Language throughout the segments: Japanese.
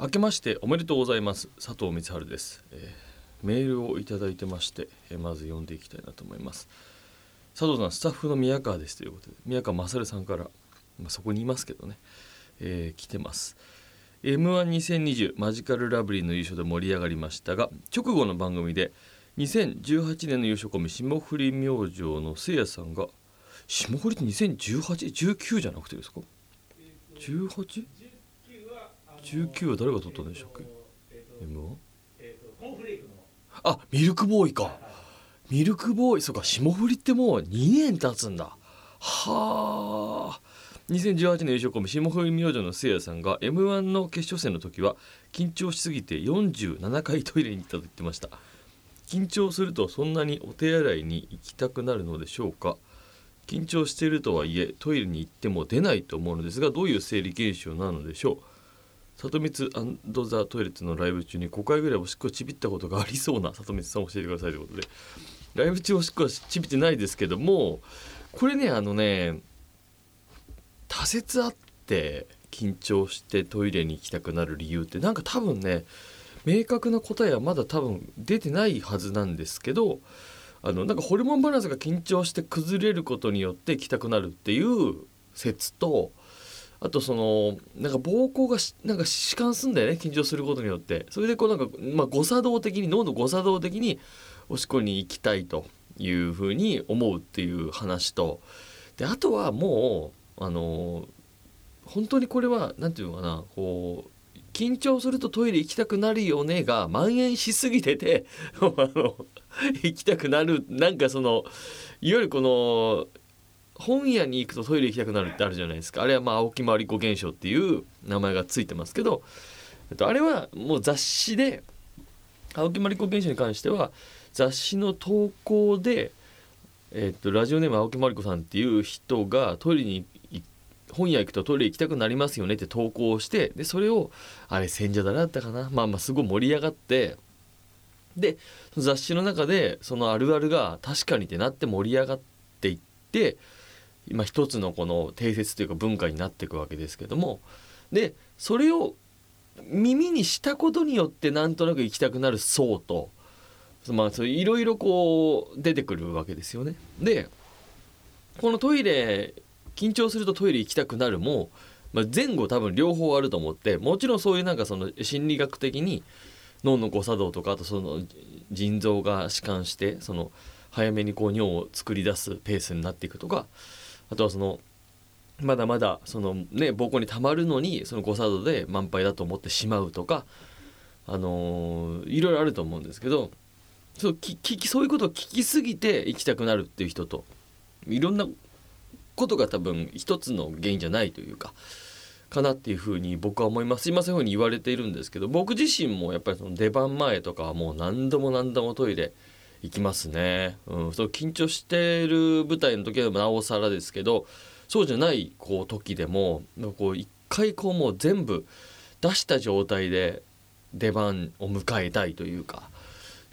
明けましておめでとうございます。佐藤光晴です、えー、メールをいただいてまして、えー、まず読んでいきたいなと思います。佐藤さんスタッフの宮川ですということで宮川勝さんから、まあ、そこにいますけどね、えー、来てます。M12020 マジカルラブリーの優勝で盛り上がりましたが直後の番組で2018年の優勝コンビ霜降り明星のせいやさんが霜降りって201819じゃなくてですか？18? 19は誰が取ったんでしたっけ？M1? あミルクボーイか。ミルクボーイそうか霜降りってもう2年経つんだ。はあ。2018年優勝コンビ霜降り明星のせいやさんが m 1の決勝戦の時は緊張しすぎて47回トイレに行ったと言ってました。緊張するとそんなにお手洗いに行きたくなるのでしょうか。緊張しているとはいえトイレに行っても出ないと思うのですがどういう生理現象なのでしょう？里光ザ・トイレットのライブ中に5回ぐらいおしっこちびったことがありそうな 里光さん教えてくださいということで。ライブ中おしっこはちびってないですけどもこれねあのね多説あって緊張してトイレに行きたくなる理由ってなんか多分ね明確な答えはまだ多分出てないはずなんですけどあのなんかホルモンバランスが緊張して崩れることによって行きたくなるっていう説とあとそのなんか膀胱がなんか弛緩すんだよね緊張することによって。それでこうなんか、まあ、誤作動的に脳の誤作動的におしっこに行きたいというふうに思うっていう話と。であとはもうあの本当にこれは何て言うのかなこう緊張するとトイレ行きたくなるよねが蔓延しすぎてて あの行きたくなるなんかそのいわゆるこの本屋に行くとトイレ行きたくなるってあるじゃないですか。あれはまあ青木まりこ現象っていう名前がついてますけど、えっと、あれはもう雑誌で青木まりこ現象に関しては雑誌の投稿で、えっと、ラジオネーム青木まりこさんっていう人がトイレに本屋行くとトイレ行きたくなりますよねって投稿をしてでそれをあれ千社だなったかな。まあまあすごい盛り上がってで雑誌の中でそのあるあるが確かにってなって盛り上がっていって今一つのこの定説というか文化になっていくわけですけどもでそれを耳にしたことによってなんとなく行きたくなる層とまあいろいろこう出てくるわけですよね。でこのトイレ緊張するとトイレ行きたくなるも、まあ、前後多分両方あると思ってもちろんそういうなんかその心理学的に脳の誤作動とかあとその腎臓が弛緩してその早めにこう尿を作り出すペースになっていくとかあとはそのまだまだそのね膀胱にたまるのにその誤作動で満杯だと思ってしまうとかあのー、いろいろあると思うんですけどそう聞きそういうことを聞きすぎて行きたくなるっていう人といろんなことが多分一つの原因じゃないというかかなっていうふうに僕は思います。今そういうふうに言われているんですけど僕自身もやっぱりその出番前とかはもう何度も何度もトイレ行きますね、うん、そう緊張してる舞台の時でもなおさらですけどそうじゃないこう時でもこう一回こうもう全部出した状態で出番を迎えたいというか。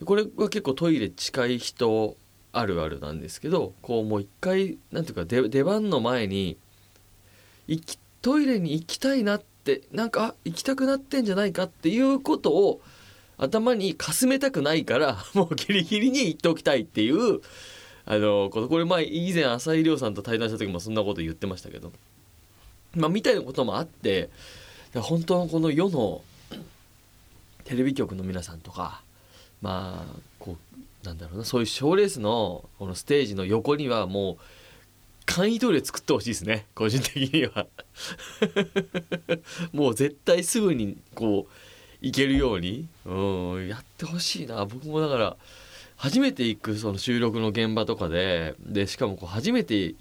これは結構トイレ近い人あるあるなんですけどこうもう一回なんていうか出番の前にトイレに行きたいなってなんか行きたくなってんじゃないかっていうことを頭にかすめたくないから もうギリギリに言っておきたいっていうあのこれ前以前浅井亮さんと対談した時もそんなこと言ってましたけどまあみたいなこともあって本当のこの世のテレビ局の皆さんとかまあこうなんだろうなそういう賞ーレースのこのステージの横にはもう簡易トイレ作ってほしいですね個人的には。もう絶対すぐにこういけるように、うん、やってほしいな僕もだから初めて行くその収録の現場とかででしかもこう初めて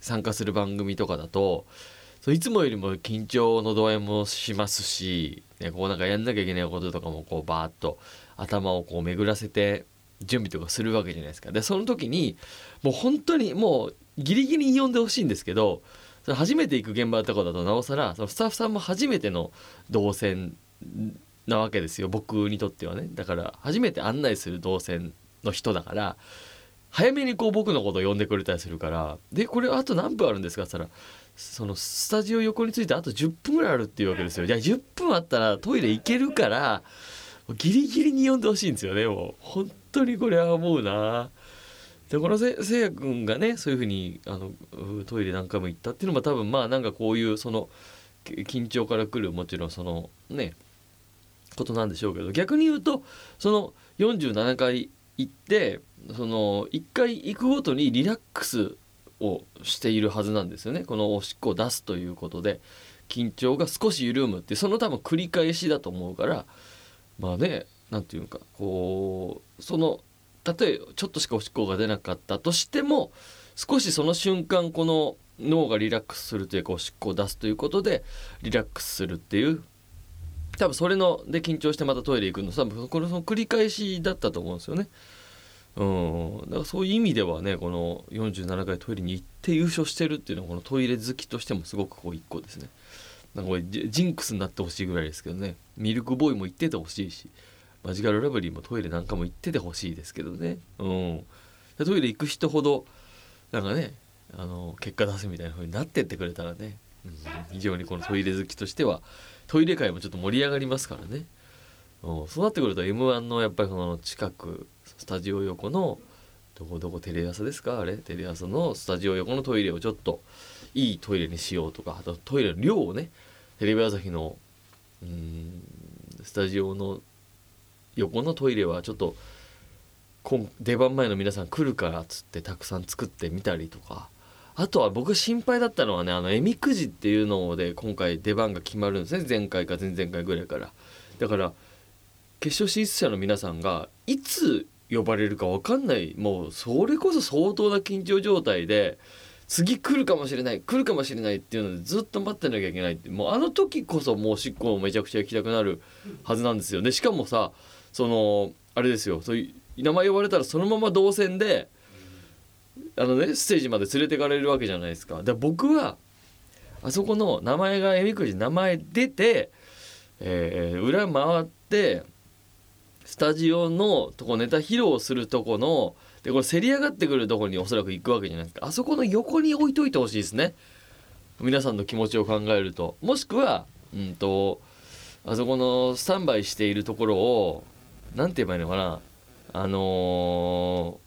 参加する番組とかだといつもよりも緊張の度合いもしますし、ね、こうなんかやんなきゃいけないこととかもこうバーッと頭をこう巡らせて準備とかするわけじゃないですか。でその時にもう本当にもうギリギリに呼んでほしいんですけど初めて行く現場とかだとなおさらそのスタッフさんも初めての動線なわけですよ僕にとってはね。だから初めて案内する動線の人だから早めにこう僕のことを呼んでくれたりするからでこれあと何分あるんですか？って言ったらそのスタジオ横についてあと10分ぐらいあるっていうわけですよ。じゃあ10分あったらトイレ行けるからギリギリに呼んでほしいんですよね。もう本当にこれは思うな。でこのせせいやくんがねそういうふうにあのトイレ何回も行ったっていうのも多分まあなんかこういうその緊張からくるもちろんそのねことなんでしょうけど逆に言うとその47回行ってその1回行くごとにリラックスをしているはずなんですよね。このおしっこを出すということで緊張が少し緩むってその多分繰り返しだと思うからまあね何て言うかこうそのたとえちょっとしかおしっこが出なかったとしても少しその瞬間この脳がリラックスするというかおしっこを出すということでリラックスするっていう多分それので緊張してまたトイレ行くの。多分これその繰り返しだったと思うんですよね。うん、だからそういう意味ではねこの47回トイレに行って優勝してるっていうのはこのトイレ好きとしてもすごくこう一個ですね。なんかこれジンクスになってほしいぐらいですけどね。ミルクボーイも行っててほしいしマジカルラブリーもトイレなんかも行っててほしいですけどね。うん。トイレ行く人ほどなんかねあの結果出せみたいな風になってってくれたらね、うん、非常にこのトイレ好きとしてはトイレ界もちょっと盛り上がりますからね、うん、そうなってくると m 1のやっぱりその近くスタジオ横のどこどこテレ朝ですか？あれ？テレ朝のスタジオ横のトイレをちょっといいトイレにしようとかあとトイレの量をねテレビ朝日のうんスタジオの横のトイレはちょっと出番前の皆さん来るからっつってたくさん作ってみたりとかあとは僕心配だったのはねあのえみくじっていうので今回出番が決まるんですね。前回か前々回ぐらいから。だから決勝進出者の皆さんがいつ呼ばれるか分かんない。もうそれこそ相当な緊張状態で次来るかもしれない。来るかもしれないっていうのでずっと待ってなきゃいけないって。もうあの時こそもうしっこもめちゃくちゃ行きたくなるはずなんですよ。でしかもさそのあれですよ。そういう名前呼ばれたらそのまま動線であのねステージまで連れてかれるわけじゃないですか。で僕はあそこの名前がえみくじ名前出て、えー、裏回ってスタジオのとこネタ披露するとこのでこれせり上がってくるとこにおそらく行くわけじゃないですか。あそこの横に置いといてほしいですね。皆さんの気持ちを考えると。もしくはうんとあそこのスタンバイしているところを何て言えばいいのかな。あのー、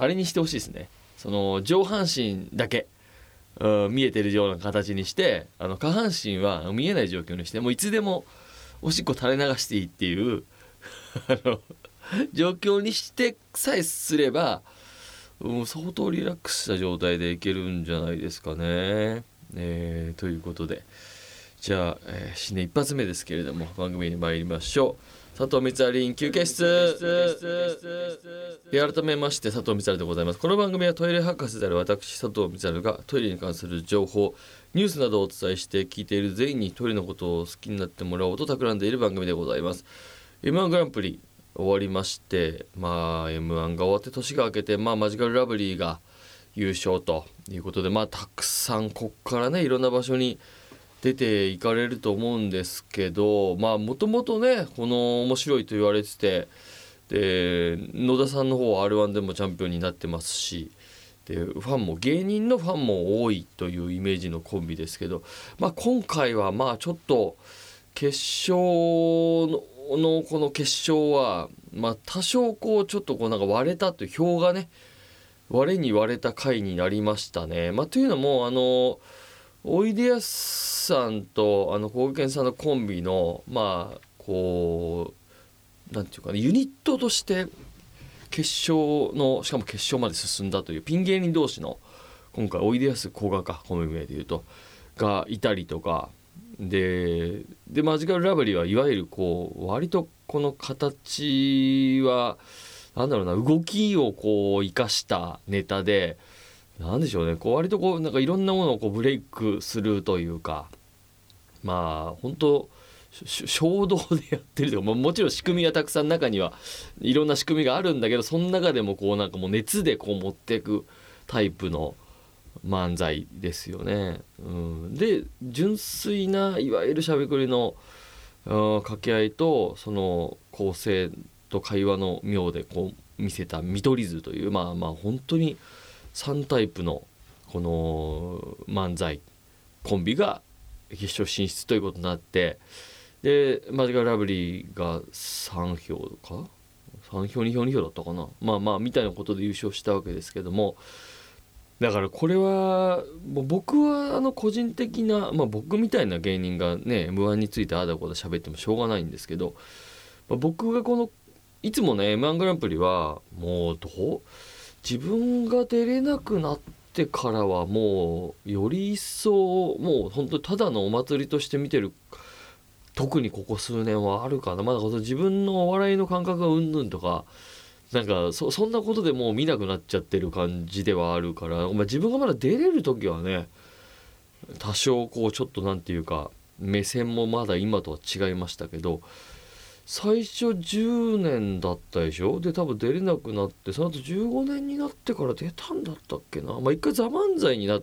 あれにしてほしいですねその上半身だけ見えてるような形にしてあの下半身は見えない状況にしてもういつでもおしっこ垂れ流していいっていう あの状況にしてさえすれば、うん、相当リラックスした状態でいけるんじゃないですかね。えー、ということでじゃあ、えー、新年一発目ですけれども番組に参りましょう。佐藤光晴休憩室。改めまして佐藤光晴でございます。この番組はトイレ博士である私佐藤光晴がトイレに関する情報ニュースなどをお伝えして聞いている全員にトイレのことを好きになってもらおうと企んでいる番組でございます。M1 グランプリ終わりましてまあ m 1が終わって年が明けて、まあ、マジカルラブリーが優勝ということでまあたくさんこっからねいろんな場所に出ていかれると思うんですけどまあもともとねこの面白いと言われててで野田さんの方は r 1でもチャンピオンになってますしでファンも芸人のファンも多いというイメージのコンビですけど、まあ、今回はまあちょっと決勝ののこの決勝は、まあ、多少こうちょっとこうなんか割れたという票がね割れに割れた回になりましたね。まあ、というのもあのおいでやすさんとあの高健さんのコンビのまあこうなんていうかねユニットとして決勝のしかも決勝まで進んだというピン芸人同士の今回おいでやすこがかコンビ名でいうとがいたりとかででマジカルラブリーはいわゆるこう割とこの形はなんだろうな動きをこう生かしたネタでなんでしょうねこう割とこうなんかいろんなものをこうブレイクするというかまあ本当衝動でやってるというかもちろん仕組みがたくさん中にはいろんな仕組みがあるんだけどその中でもこうなんかもう熱でこう持っていくタイプの漫才ですよね。うん、で純粋ないわゆるしゃべくりの掛け合いとその構成と会話の妙でこう見せた見取り図というまあまあ本当に3タイプのこの漫才コンビが決勝進出ということになってでマジカルラブリーが3票か？3票2票2票だったかな？まあまあみたいなことで優勝したわけですけどもだからこれはもう僕はあの個人的な、まあ、僕みたいな芸人がね m 1についてああだこうだ喋ってもしょうがないんですけど、まあ、僕がこのいつもね m 1グランプリはもうどう？自分が出れなくなってからはもうより一層もう本当ただのお祭りとして見てる特にここ数年はあるかな。まだ自分のお笑いの感覚がうんぬんとかなんかそそんなことでもう見なくなっちゃってる感じではあるから、まあ、自分がまだ出れる時はね多少こうちょっと何て言うか目線もまだ今とは違いましたけど最初10年だったでしょ？で多分出れなくなってその後15年になってから出たんだったっけな？まあ一回「ザ漫才になっ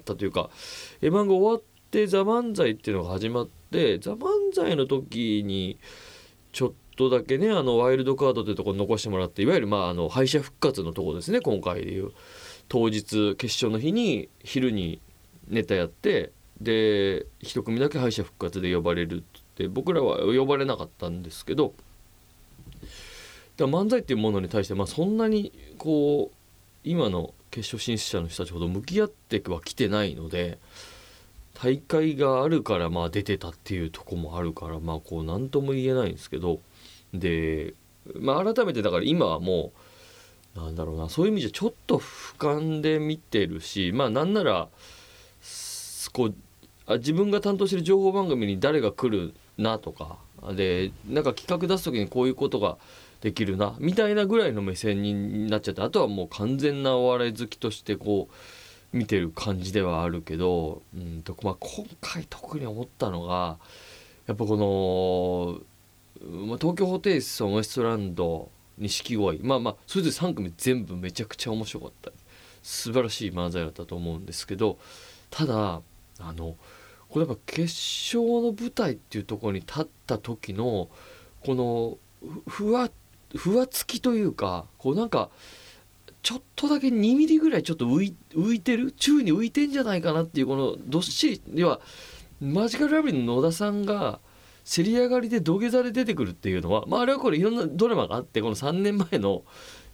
たというか「エヴァンが終わって「ザ漫才っていうのが始まって「ザ漫才の時にちょっとだけねあのワイルドカードというところ残してもらっていわゆるまああの敗者復活のとこですね今回でいう。当日決勝の日に昼にネタやってで一組だけ敗者復活で呼ばれるって僕らは呼ばれなかったんですけどだ漫才っていうものに対して、まあ、そんなにこう今の決勝進出者の人たちほど向き合ってはきてないので大会があるからまあ出てたっていうとこもあるからまあこう何とも言えないんですけどで、まあ、改めてだから今はもうなんだろうなそういう意味じゃちょっと俯瞰で見てるしまあなんならこうあ自分が担当してる情報番組に誰が来るなとか。でなんか企画出す時にこういうことができるなみたいなぐらいの目線になっちゃってあとはもう完全なお笑い好きとしてこう見てる感じではあるけど、うんとまあ、今回特に思ったのがやっぱこの、まあ、東京ホテイソンウエストランド錦鯉まあまあそれぞれ3組全部めちゃくちゃ面白かった。素晴らしい漫才だったと思うんですけどただあのこれやっぱ決勝の舞台っていうところに立った時のこのふわふわつきというかこうなんかちょっとだけ2ミリぐらいちょっと浮い浮いてる？宙に浮いてんじゃないかなっていうこのどっしりではマジカルラブリーの野田さんがせり上がりで土下座で出てくるっていうのは、まあ、あれはこれいろんなドラマがあってこの3年前の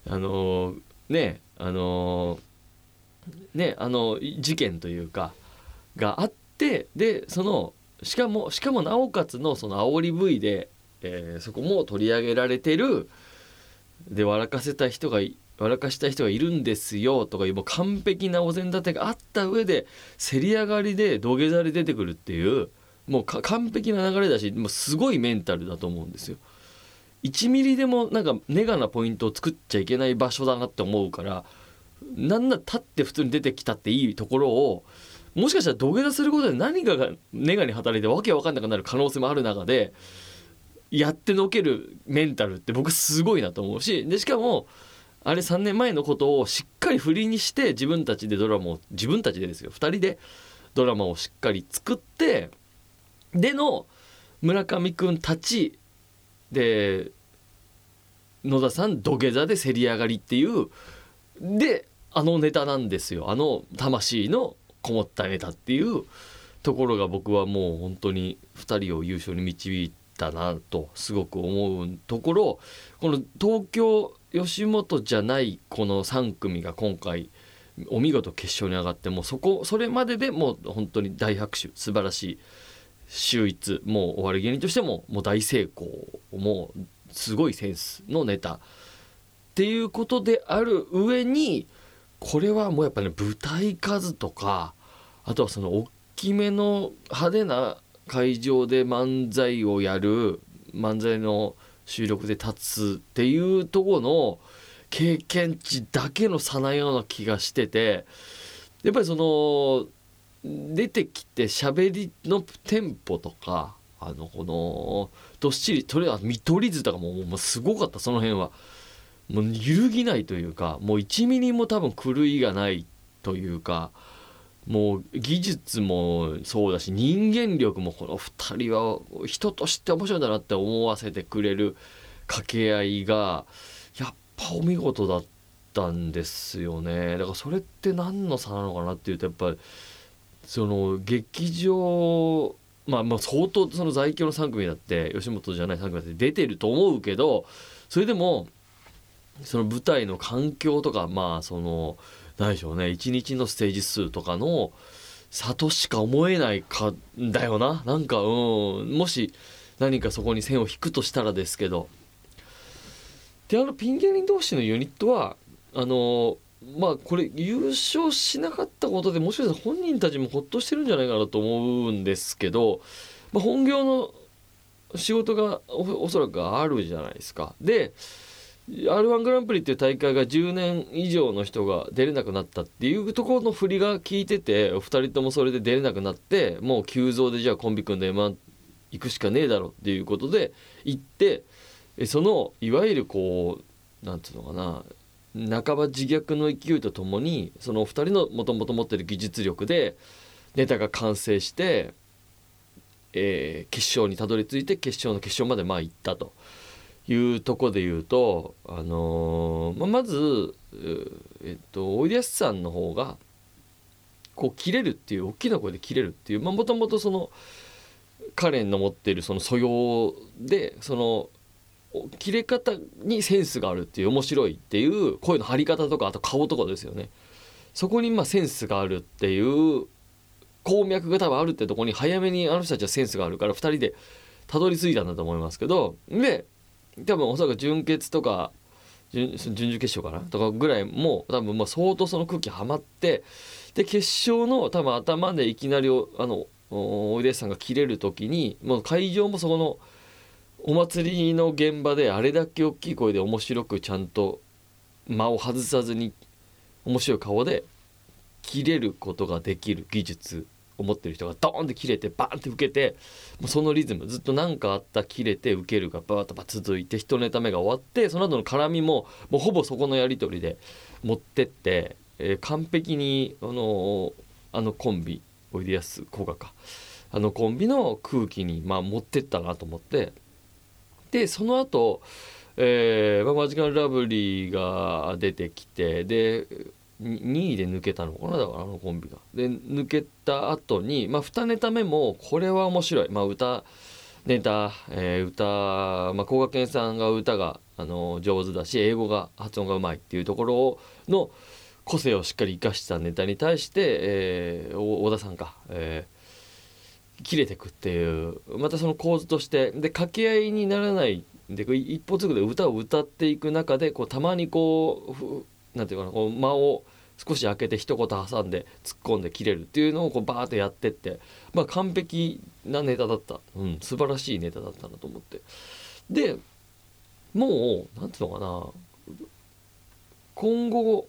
あのー、ねあのー、ねあの事件というかがあってでそのしかもしかもなおかつのその煽り V で、えー、そこも取り上げられてるで笑かせた人が笑かした人がいるんですよとかいうもう完璧なお膳立てがあった上でせり上がりで土下座で出てくるっていうもう完璧な流れだしもうすごいメンタルだと思うんですよ。1ミリでもなんかネガなポイントを作っちゃいけない場所だなって思うからなんな立って普通に出てきたっていいところをもしかしたら土下座することで何かがネガに働いてわけわかんなくなる可能性もある中でやってのけるメンタルって僕すごいなと思うしでしかもあれ3年前のことをしっかり振りにして自分たちでドラマを自分たちでですよ2人でドラマをしっかり作ってでの村上くんたちで野田さん土下座でせり上がりっていうであのネタなんですよ。あの魂のこもったネタっていうところが僕はもう本当に2人を優勝に導いたなとすごく思うところこの東京吉本じゃないこの3組が今回お見事決勝に上がってもうそこそれまででもう本当に大拍手素晴らしい秀逸もうお笑い芸人としてももう大成功もうすごいセンスのネタっていうことである上にこれはもうやっぱね舞台数とかあとはその大きめの派手な会場で漫才をやる漫才の収録で立つっていうとこの経験値だけの差なような気がしててやっぱりその出てきて喋りのテンポとかあのこのどっしりとりあえず見取り図とかももうすごかったその辺は。もう揺るぎないというかもう1ミリも多分狂いがないというかもう技術もそうだし人間力もこの2人は人として面白いんだなって思わせてくれる掛け合いがやっぱお見事だったんですよね。だからそれって何の差なのかなっていうとやっぱりその劇場まあまあ相当その在京の3組だって吉本じゃない3組だって出てると思うけどそれでもその舞台の環境とかまあその何でしょうね一日のステージ数とかの差としか思えないかだよななんかうんもし何かそこに線を引くとしたらですけどであのピン芸人同士のユニットはあのまあこれ優勝しなかったことでもしかしたら本人たちもほっとしてるんじゃないかなと思うんですけど、まあ、本業の仕事がおそらくあるじゃないですか。で r 1グランプリっていう大会が10年以上の人が出れなくなったっていうところの振りが効いててお二人ともそれで出れなくなってもう急増でじゃあコンビ組んで M1 行くしかねえだろっていうことで行ってそのいわゆるこうなんていうのかな半ば自虐の勢いとともにそのお二人のもともと持ってる技術力でネタが完成して、えー、決勝にたどり着いて決勝の決勝までまあ行ったと。いうとこで言うと、あのー、まあ、まず、えっと、おいでやすさんの方がこう切れるっていう大きな声で切れるっていうもともとその彼の持ってるその素養でその切れ方にセンスがあるっていう面白いっていう声の張り方とかあと顔とかですよね。そこにまあセンスがあるっていう鉱脈が多分あるってとこに早めにあの人たちはセンスがあるから2人でたどり着いたんだと思いますけど。で多分おそらく準決とか準々決勝かなとかぐらいも多分まあ相当その空気はまってで決勝の多分頭でいきなりあのおいでさんが切れる時にもう会場もそこのお祭りの現場であれだけ大きい声で面白くちゃんと間を外さずに面白い顔で切れることができる技術思ってる人がドーンって切れてバーンって受けてもうそのリズムずっと何かあった切れて受けるがバーッと続いて1ネタ目が終わってその後の絡みももうほぼそこのやり取りで持ってって、えー、完璧にあのあのコンビおいでやすこがかあのコンビの空気にまあ持ってったなと思ってでその後えーまあ、マジカルラブリーが出てきてで2位で抜けたのかなだからあのコンビが。で抜けた後にまあ2ネタ目もこれは面白い、まあ、歌ネタ、えー、歌、まあ、高賀健さんが歌が、あの上手だし英語が発音がうまいっていうところの個性をしっかり生かしたネタに対して、えー、小田さんか、えー、切れてくっていうまたその構図としてで掛け合いにならないで一歩ずつで歌を歌っていく中でこうたまにこうなんていうかなこう間を少し開けて一言挟んで突っ込んで切れるっていうのをこうバーッとやってってまあ完璧なネタだった、うん、素晴らしいネタだったなと思って。でもう何ていうのかな。今後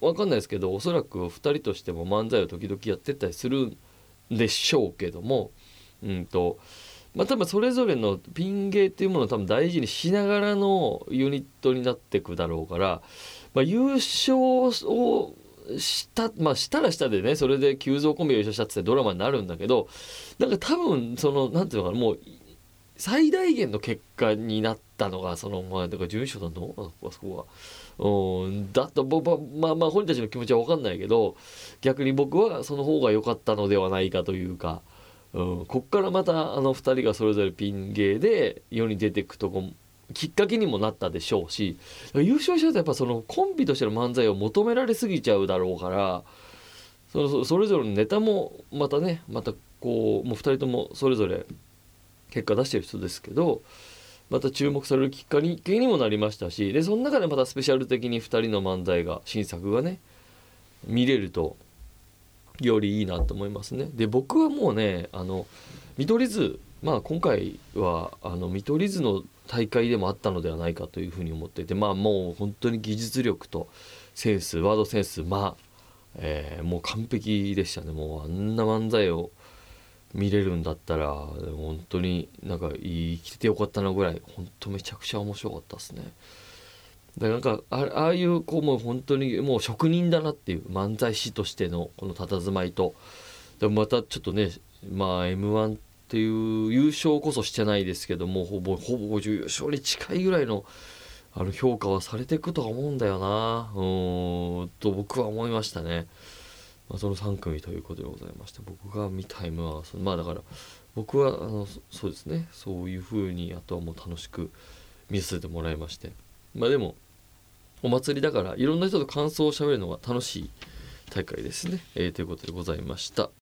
わかんないですけどおそらく2人としても漫才を時々やってったりするんでしょうけどもうんとまあ多分それぞれのピン芸っていうものを多分大事にしながらのユニットになってくだろうからまあ、優勝をしたまあしたらしたでねそれで急増コンビが優勝したってドラマになるんだけどなんか多分そのなんていうのかなもう最大限の結果になったのがそのまあだから事務所だの？あそこは。うん、だと僕はまあまあ本人たちの気持ちは分かんないけど逆に僕はその方が良かったのではないかというか、うん、こっからまたあの2人がそれぞれピン芸で世に出てくとこきっかけにもなったでしょうし優勝しちゃうとやっぱそのコンビとしての漫才を求められすぎちゃうだろうからそのそれぞれのネタもまたねまたこうもう2人ともそれぞれ結果出してる人ですけどまた注目されるきっかけにもなりましたしでその中でまたスペシャル的に2人の漫才が新作がね見れるとよりいいなと思いますね。で僕はもうねあの見取り図まあ今回はあの見取り図の大会でもあったのではないかというふうに思っていてまあもう本当に技術力とセンスワードセンスまあ、えー、もう完璧でしたねもうあんな漫才を見れるんだったら本当になんか生きててよかったなぐらい本当めちゃくちゃ面白かったですね。だなんかあああいうこうも本当にもう職人だなっていう漫才師としてのこの佇まいと。でまたちょっとねまあ m 1っていう優勝こそしてないですけどもほぼほぼ優勝に近いぐらいのあの評価はされていくとは思うんだよな。うんと僕は思いましたね、まあ、その3組ということでございまして僕が見た M はまあだから僕はあのそうですね。そういう風にあとはもう楽しく見せてもらいまして。まあでもお祭りだからいろんな人と感想をしゃべるのが楽しい大会ですね、えーということでございました。